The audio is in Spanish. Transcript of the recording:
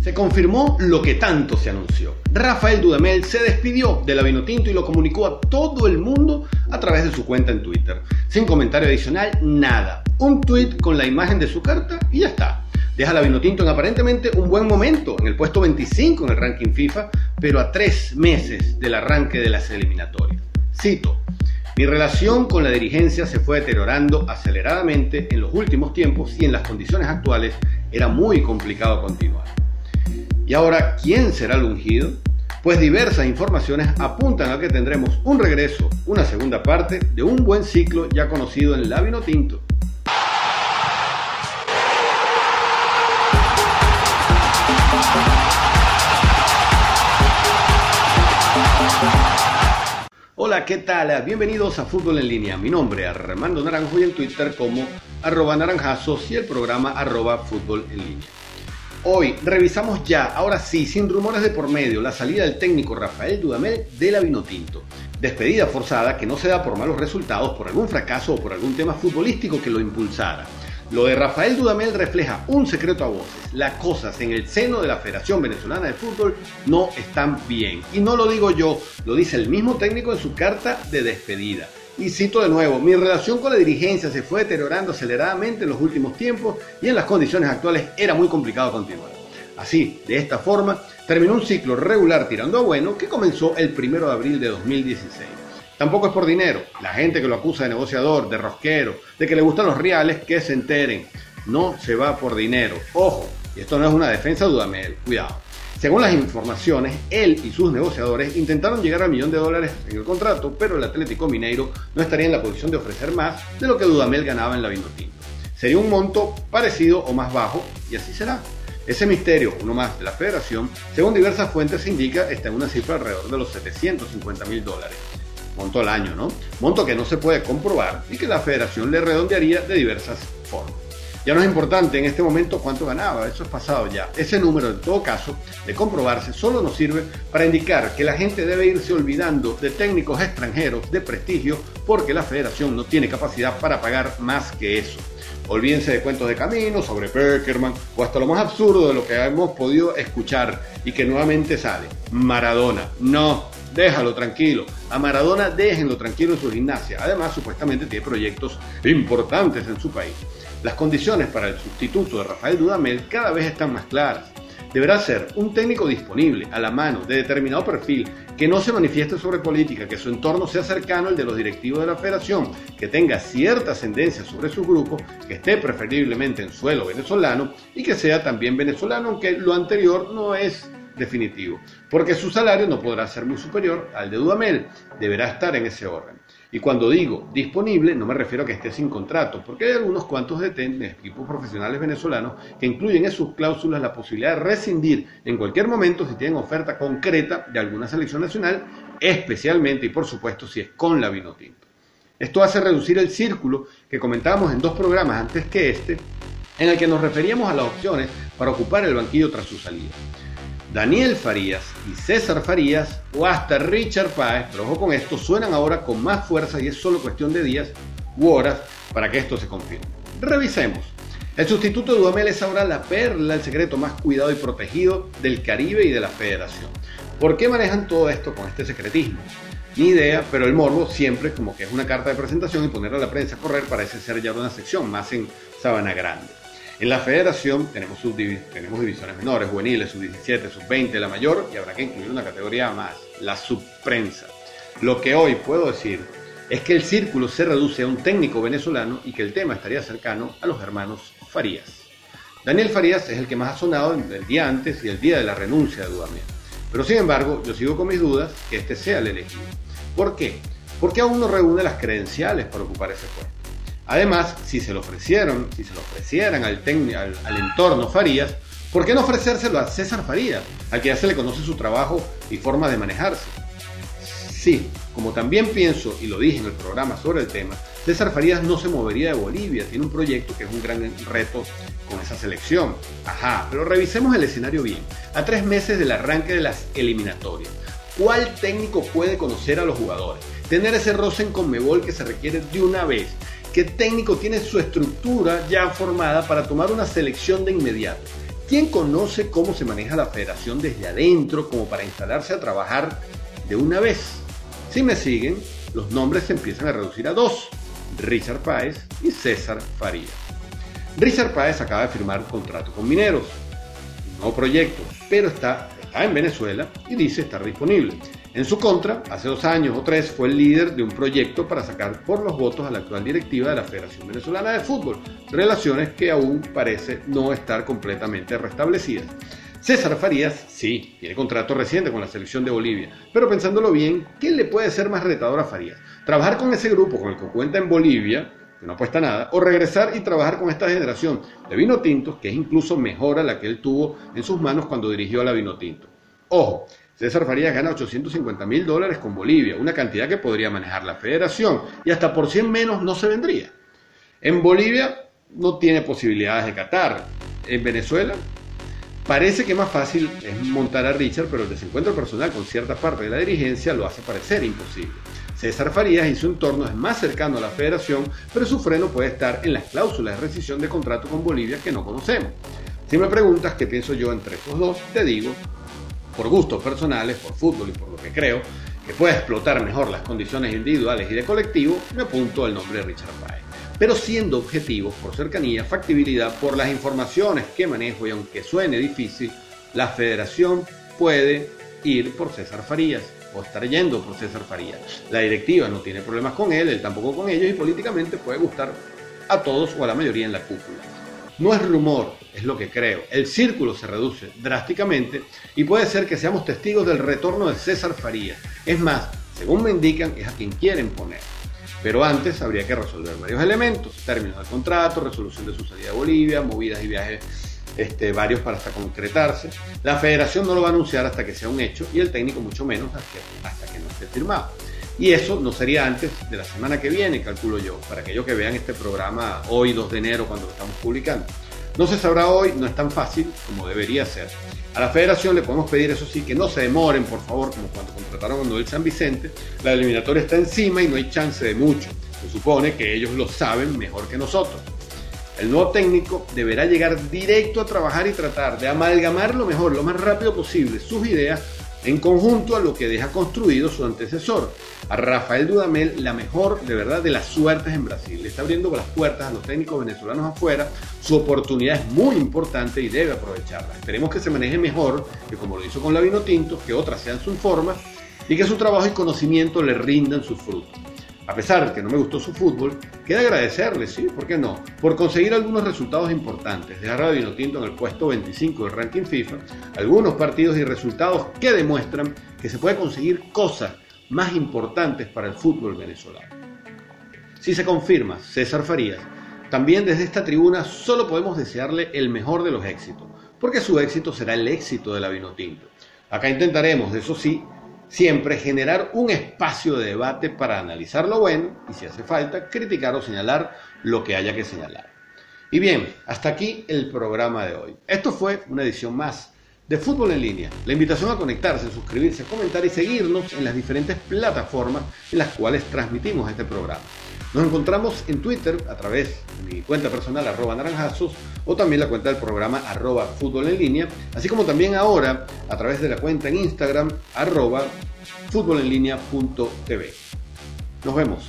Se confirmó lo que tanto se anunció. Rafael Dudamel se despidió de la Vinotinto y lo comunicó a todo el mundo a través de su cuenta en Twitter. Sin comentario adicional, nada. Un tweet con la imagen de su carta y ya está. Deja la Vinotinto en aparentemente un buen momento, en el puesto 25 en el ranking FIFA, pero a tres meses del arranque de las eliminatorias. Cito, mi relación con la dirigencia se fue deteriorando aceleradamente en los últimos tiempos y en las condiciones actuales era muy complicado continuar. Y ahora, ¿quién será el ungido? Pues diversas informaciones apuntan a que tendremos un regreso, una segunda parte de un buen ciclo ya conocido en la Tinto. Hola, ¿qué tal? Bienvenidos a Fútbol en Línea. Mi nombre es Armando Naranjo y en Twitter como arroba naranjazos y el programa arroba fútbol en línea. Hoy revisamos ya, ahora sí, sin rumores de por medio, la salida del técnico Rafael Dudamel de la Vinotinto. Despedida forzada que no se da por malos resultados, por algún fracaso o por algún tema futbolístico que lo impulsara. Lo de Rafael Dudamel refleja un secreto a voces. Las cosas en el seno de la Federación Venezolana de Fútbol no están bien. Y no lo digo yo, lo dice el mismo técnico en su carta de despedida. Y cito de nuevo, mi relación con la dirigencia se fue deteriorando aceleradamente en los últimos tiempos y en las condiciones actuales era muy complicado continuar. Así, de esta forma, terminó un ciclo regular tirando a bueno que comenzó el 1 de abril de 2016. Tampoco es por dinero. La gente que lo acusa de negociador, de rosquero, de que le gustan los reales, que se enteren. No se va por dinero. Ojo, y esto no es una defensa de Dudamel, cuidado. Según las informaciones, él y sus negociadores intentaron llegar al millón de dólares en el contrato, pero el Atlético Mineiro no estaría en la posición de ofrecer más de lo que Dudamel ganaba en la Vinotinto. Sería un monto parecido o más bajo, y así será. Ese misterio, uno más de la federación, según diversas fuentes indica, está en una cifra alrededor de los 750 mil dólares. Monto al año, ¿no? Monto que no se puede comprobar y que la federación le redondearía de diversas formas. Ya no es importante en este momento cuánto ganaba, eso es pasado ya. Ese número, en todo caso, de comprobarse, solo nos sirve para indicar que la gente debe irse olvidando de técnicos extranjeros de prestigio porque la federación no tiene capacidad para pagar más que eso. Olvídense de cuentos de camino sobre Peckerman o hasta lo más absurdo de lo que hemos podido escuchar y que nuevamente sale. Maradona. No, déjalo tranquilo. A Maradona déjenlo tranquilo en su gimnasia. Además, supuestamente tiene proyectos importantes en su país. Las condiciones para el sustituto de Rafael Dudamel cada vez están más claras. Deberá ser un técnico disponible, a la mano, de determinado perfil, que no se manifieste sobre política, que su entorno sea cercano al de los directivos de la federación, que tenga cierta ascendencia sobre su grupo, que esté preferiblemente en suelo venezolano y que sea también venezolano, aunque lo anterior no es definitivo, porque su salario no podrá ser muy superior al de Dudamel, deberá estar en ese orden. Y cuando digo disponible, no me refiero a que esté sin contrato, porque hay algunos cuantos de equipos profesionales venezolanos que incluyen en sus cláusulas la posibilidad de rescindir en cualquier momento si tienen oferta concreta de alguna selección nacional, especialmente y por supuesto si es con la Vinotinto. Esto hace reducir el círculo que comentábamos en dos programas antes que este, en el que nos referíamos a las opciones para ocupar el banquillo tras su salida. Daniel Farías y César Farías o hasta Richard Páez, pero ojo con esto, suenan ahora con más fuerza y es solo cuestión de días u horas para que esto se confirme. Revisemos. El sustituto de Dudamel es ahora la perla, el secreto más cuidado y protegido del Caribe y de la Federación. ¿Por qué manejan todo esto con este secretismo? Ni idea, pero el morbo siempre como que es una carta de presentación y poner a la prensa a correr parece ser ya una sección más en Sabana Grande. En la federación tenemos, divisiones menores, juveniles, sub-17, sub-20, la mayor, y habrá que incluir una categoría más, la subprensa. Lo que hoy puedo decir es que el círculo se reduce a un técnico venezolano y que el tema estaría cercano a los hermanos Farías. Daniel Farías es el que más ha sonado el día antes y el día de la renuncia de Dudamel. Pero sin embargo, yo sigo con mis dudas que este sea el elegido. ¿Por qué? Porque aún no reúne las credenciales para ocupar ese puesto. Además, si se lo ofrecieron, si se lo ofrecieran al, al, entorno Farías, ¿por qué no ofrecérselo a César Farías, al que ya se le conoce su trabajo y forma de manejarse? Sí, como también pienso, y lo dije en el programa sobre el tema, César Farías no se movería de Bolivia, tiene un proyecto que es un gran reto con esa selección. Ajá, pero revisemos el escenario bien. A tres meses del arranque de las eliminatorias, ¿cuál técnico puede conocer a los jugadores? Tener ese roce en Conmebol que se requiere de una vez ¿Qué técnico tiene su estructura ya formada para tomar una selección de inmediato? ¿Quién conoce cómo se maneja la federación desde adentro como para instalarse a trabajar de una vez? Si me siguen, los nombres se empiezan a reducir a dos, Richard Páez y César Faría. Richard Páez acaba de firmar contrato con Mineros, un nuevo proyecto, pero está, está en Venezuela y dice estar disponible. En su contra, hace dos años o tres fue el líder de un proyecto para sacar por los votos a la actual directiva de la Federación Venezolana de Fútbol, relaciones que aún parece no estar completamente restablecidas. César Farías, sí, tiene contrato reciente con la selección de Bolivia, pero pensándolo bien, ¿qué le puede ser más retador a Farías? ¿Trabajar con ese grupo con el que cuenta en Bolivia, que no apuesta nada, o regresar y trabajar con esta generación de vino tintos, que es incluso mejor a la que él tuvo en sus manos cuando dirigió a la vino tinto? Ojo, César Farías gana 850 mil dólares con Bolivia, una cantidad que podría manejar la federación y hasta por 100 menos no se vendría. En Bolivia no tiene posibilidades de Qatar. En Venezuela parece que más fácil es montar a Richard, pero el desencuentro personal con cierta parte de la dirigencia lo hace parecer imposible. César Farías y su entorno es más cercano a la federación, pero su freno puede estar en las cláusulas de rescisión de contrato con Bolivia que no conocemos. Si me preguntas qué pienso yo entre estos dos, te digo por gustos personales, por fútbol y por lo que creo que puede explotar mejor las condiciones individuales y de colectivo, me apunto al nombre de Richard Páez. Pero siendo objetivos por cercanía, factibilidad, por las informaciones que manejo y aunque suene difícil, la federación puede ir por César Farías o estar yendo por César Farías. La directiva no tiene problemas con él, él tampoco con ellos y políticamente puede gustar a todos o a la mayoría en la cúpula. No es rumor, es lo que creo. El círculo se reduce drásticamente y puede ser que seamos testigos del retorno de César Farías. Es más, según me indican, es a quien quieren poner. Pero antes habría que resolver varios elementos, términos del contrato, resolución de su salida a Bolivia, movidas y viajes este, varios para hasta concretarse. La federación no lo va a anunciar hasta que sea un hecho y el técnico mucho menos hasta hasta que no esté firmado. Y eso no sería antes de la semana que viene, calculo yo, para aquellos que vean este programa hoy, 2 de enero, cuando lo estamos publicando. No se sabrá hoy, no es tan fácil como debería ser. A la federación le podemos pedir, eso sí, que no se demoren, por favor, como cuando contrataron a Noel San Vicente. La eliminatoria está encima y no hay chance de mucho. Se supone que ellos lo saben mejor que nosotros. El nuevo técnico deberá llegar directo a trabajar y tratar de amalgamar lo mejor, lo más rápido posible, sus ideas en conjunto a lo que deja construido su antecesor. A Rafael Dudamel, la mejor de verdad de las suertes en Brasil. Le está abriendo las puertas a los técnicos venezolanos afuera. Su oportunidad es muy importante y debe aprovecharla. Esperemos que se maneje mejor, que como lo hizo con la Vino Tinto, que otras sean su forma y que su trabajo y conocimiento le rindan sus frutos. A pesar de que no me gustó su fútbol, queda agradecerle, sí, ¿por qué no? Por conseguir algunos resultados importantes, dejar a Vinotinto en el puesto 25 del ranking FIFA, algunos partidos y resultados que demuestran que se puede conseguir cosas más importantes para el fútbol venezolano. Si se confirma César Farías, también desde esta tribuna solo podemos desearle el mejor de los éxitos, porque su éxito será el éxito de la Vinotinto. Acá intentaremos, eso sí, Siempre generar un espacio de debate para analizar lo bueno y si hace falta criticar o señalar lo que haya que señalar. Y bien, hasta aquí el programa de hoy. Esto fue una edición más de Fútbol en Línea. La invitación a conectarse, suscribirse, comentar y seguirnos en las diferentes plataformas en las cuales transmitimos este programa. Nos encontramos en Twitter a través de mi cuenta personal arroba naranjazos o también la cuenta del programa arroba fútbol en línea, así como también ahora a través de la cuenta en Instagram arroba fútbol línea punto TV. Nos vemos.